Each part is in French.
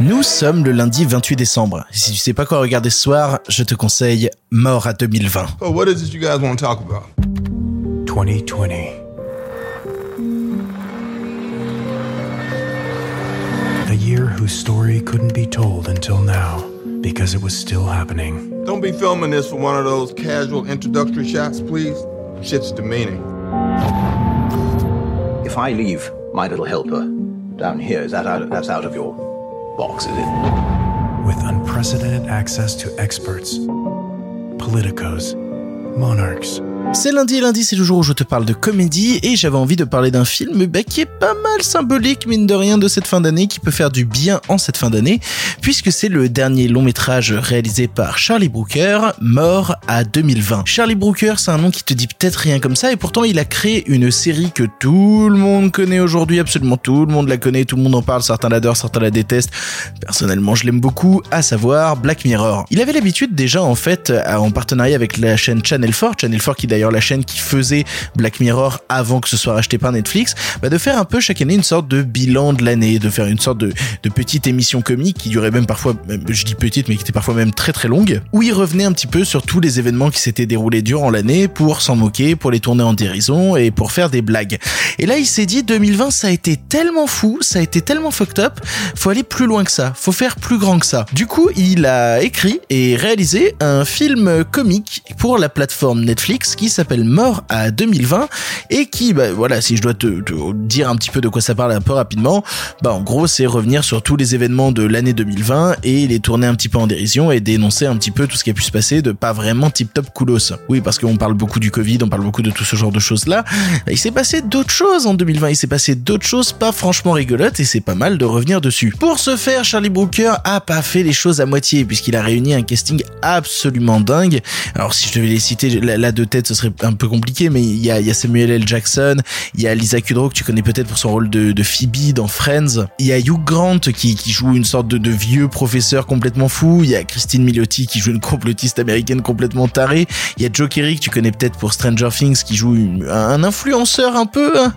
Nous sommes le lundi 28 décembre. Si tu sais pas quoi regarder ce soir, je te conseille Mort à 2020. Oh, what is it you guys want to talk about? 2020. A year whose story couldn't be told until now because it was still happening. Don't be filming this for one of those casual introductory shots, please. Shit's demeaning. If I leave my little helper down here, is that out, that's out of your box, is it? With unprecedented access to experts, politicos, monarchs, C'est lundi, lundi c'est le jour où je te parle de comédie et j'avais envie de parler d'un film bah, qui est pas mal symbolique mine de rien de cette fin d'année, qui peut faire du bien en cette fin d'année, puisque c'est le dernier long métrage réalisé par Charlie Brooker, Mort à 2020. Charlie Brooker c'est un nom qui te dit peut-être rien comme ça et pourtant il a créé une série que tout le monde connaît aujourd'hui, absolument tout le monde la connaît, tout le monde en parle, certains l'adorent, certains la détestent. Personnellement je l'aime beaucoup, à savoir Black Mirror. Il avait l'habitude déjà en fait en partenariat avec la chaîne Channel 4, Channel 4 qui d'ailleurs la chaîne qui faisait Black Mirror avant que ce soit racheté par Netflix, bah de faire un peu chaque année une sorte de bilan de l'année, de faire une sorte de, petite émission comique qui durait même parfois, je dis petite, mais qui était parfois même très très longue, où il revenait un petit peu sur tous les événements qui s'étaient déroulés durant l'année pour s'en moquer, pour les tourner en dérision et pour faire des blagues. Et là, il s'est dit 2020, ça a été tellement fou, ça a été tellement fucked up, faut aller plus loin que ça, faut faire plus grand que ça. Du coup, il a écrit et réalisé un film comique pour la plateforme Netflix qui s'appelle Mort à 2020 et qui, bah, voilà, si je dois te, dire un petit peu de quoi ça parle un peu rapidement, bah en gros c'est revenir sur tous les événements de l'année 2020 et les tourner un petit peu en dérision et dénoncer un petit peu tout ce qui a pu se passer de pas vraiment tip top coolos. Oui, parce qu'on parle beaucoup du Covid, on parle beaucoup de tout ce genre de choses là. Bah, il s'est passé d'autres choses en 2020, il s'est passé d'autres choses pas franchement rigolotes et c'est pas mal de revenir dessus. Pour ce faire, Charlie Brooker a pas fait les choses à moitié puisqu'il a réuni un casting absolument dingue. Alors si je devais les citer là de tête, ce serait un peu compliqué, mais il y a, Samuel L. Jackson, il y a Lisa Kudrow que tu connais peut-être pour son rôle de, Phoebe dans Friends, il y a Hugh Grant qui, joue une sorte de, vieux professeur complètement fou, il y a Christine Milioti qui joue une complotiste américaine complètement tarée, il y a Joe Kerry que tu connais peut-être pour Stranger Things qui joue un influenceur un peu, un,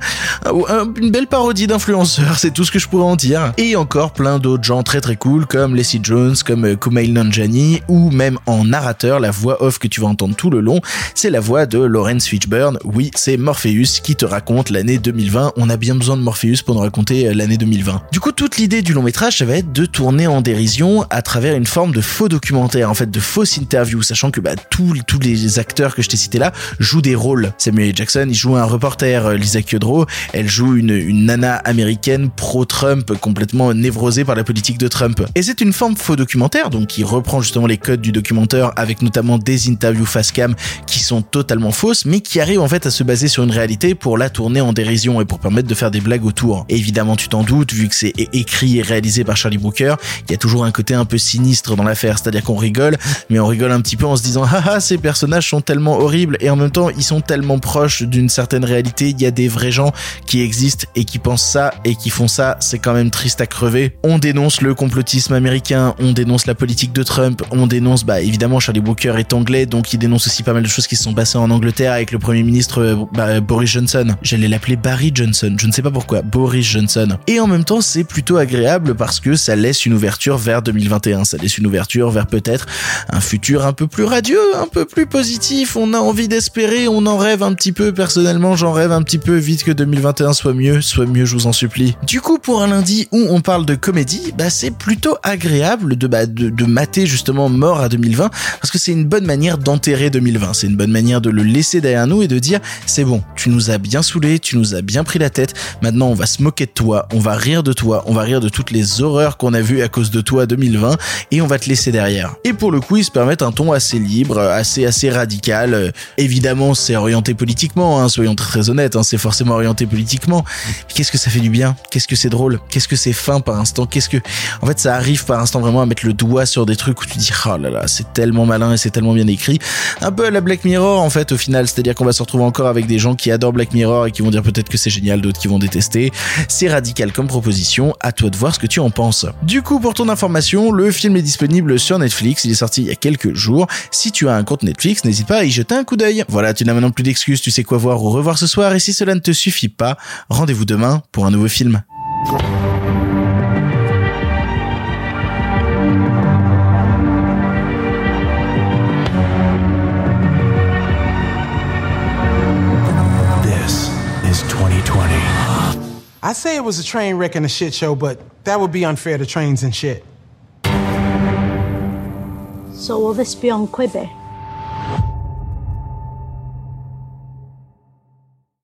un, une belle parodie d'influenceur, c'est tout ce que je pourrais en dire. Et encore plein d'autres gens très très cool comme Leslie Jones, comme Kumail Nanjiani ou même en narrateur, la voix off que tu vas entendre tout le long, c'est la voix de Lawrence Fishburne. Oui, c'est Morpheus qui te raconte l'année 2020. On a bien besoin de Morpheus pour nous raconter l'année 2020. Du coup, toute l'idée du long métrage, ça va être de tourner en dérision à travers une forme de faux documentaire, en fait, de fausses interviews, sachant que bah, tous, tous les acteurs que je t'ai cités là jouent des rôles. Samuel. Jackson, il joue un reporter, Lisa Kudrow, elle joue une, une nana américaine pro-Trump, complètement névrosée par la politique de Trump. Et c'est une forme faux documentaire, donc qui reprend justement les codes du documentaire avec notamment des interviews face cam qui sont totalement fausses, mais qui arrivent en fait à se baser sur une réalité pour la tourner en dérision et pour permettre de faire des blagues autour. Et évidemment, tu t'en doutes, vu que c'est écrit et réalisé par Charlie Brooker, il y a toujours un côté un peu sinistre dans l'affaire, c'est-à-dire qu'on rigole, mais on rigole un petit peu en se disant haha ces personnages sont tellement horribles et en même temps ils sont tellement proches d'une certaine réalité, il y a des vrais gens qui existent et qui pensent ça et qui font ça, c'est quand même triste à crever. On dénonce le complotisme américain, on dénonce la politique de Trump, on dénonce bah évidemment Charlie Brooker est anglais donc il dénonce aussi pas mal de choses qui se sont passées en Angleterre avec le premier ministre bah, Boris Johnson. J'allais l'appeler Barry Johnson, je ne sais pas pourquoi, Boris Johnson. Et en même temps, c'est plutôt agréable parce que ça laisse une ouverture vers 2021, ça laisse une ouverture vers peut-être un futur un peu plus radieux, un peu plus positif. On a envie d'espérer, on en rêve un petit peu. Personnellement, j'en rêve un petit peu vite que 2021 soit mieux, soit mieux, je vous en supplie. Du coup, pour un lundi où on parle de comédie, bah c'est plutôt agréable de, bah, de, de mater justement mort à 2020 parce que c'est une bonne manière d'enterrer 2020. C'est une bonne manière de le laisser derrière nous et de dire c'est bon, tu nous as bien saoulé, tu nous as bien pris la tête. Maintenant, on va se moquer de toi, on va rire de toi, on va rire de toutes les horreurs qu'on a vues à cause de toi 2020 et on va te laisser derrière. Et pour le coup, ils se permettent un ton assez libre, assez assez radical. Euh, évidemment, c'est orienté politiquement, hein, soyons très honnêtes, hein, c'est forcément orienté politiquement. Qu'est-ce que ça fait du bien? Qu'est-ce que c'est drôle? Qu'est-ce que c'est fin par instant? Qu'est-ce que en fait ça arrive par instant vraiment à mettre le doigt sur des trucs où tu dis oh là là, c'est tellement malin et c'est tellement bien écrit. Un peu à la Black Mirror en au final, c'est-à-dire qu'on va se retrouver encore avec des gens qui adorent Black Mirror et qui vont dire peut-être que c'est génial, d'autres qui vont détester. C'est radical comme proposition, à toi de voir ce que tu en penses. Du coup, pour ton information, le film est disponible sur Netflix, il est sorti il y a quelques jours. Si tu as un compte Netflix, n'hésite pas à y jeter un coup d'œil. Voilà, tu n'as maintenant plus d'excuses, tu sais quoi voir ou revoir ce soir et si cela ne te suffit pas, rendez-vous demain pour un nouveau film. I say it was a train wreck and a shit show, but that would be unfair to trains and shit. So will this be on Quibi?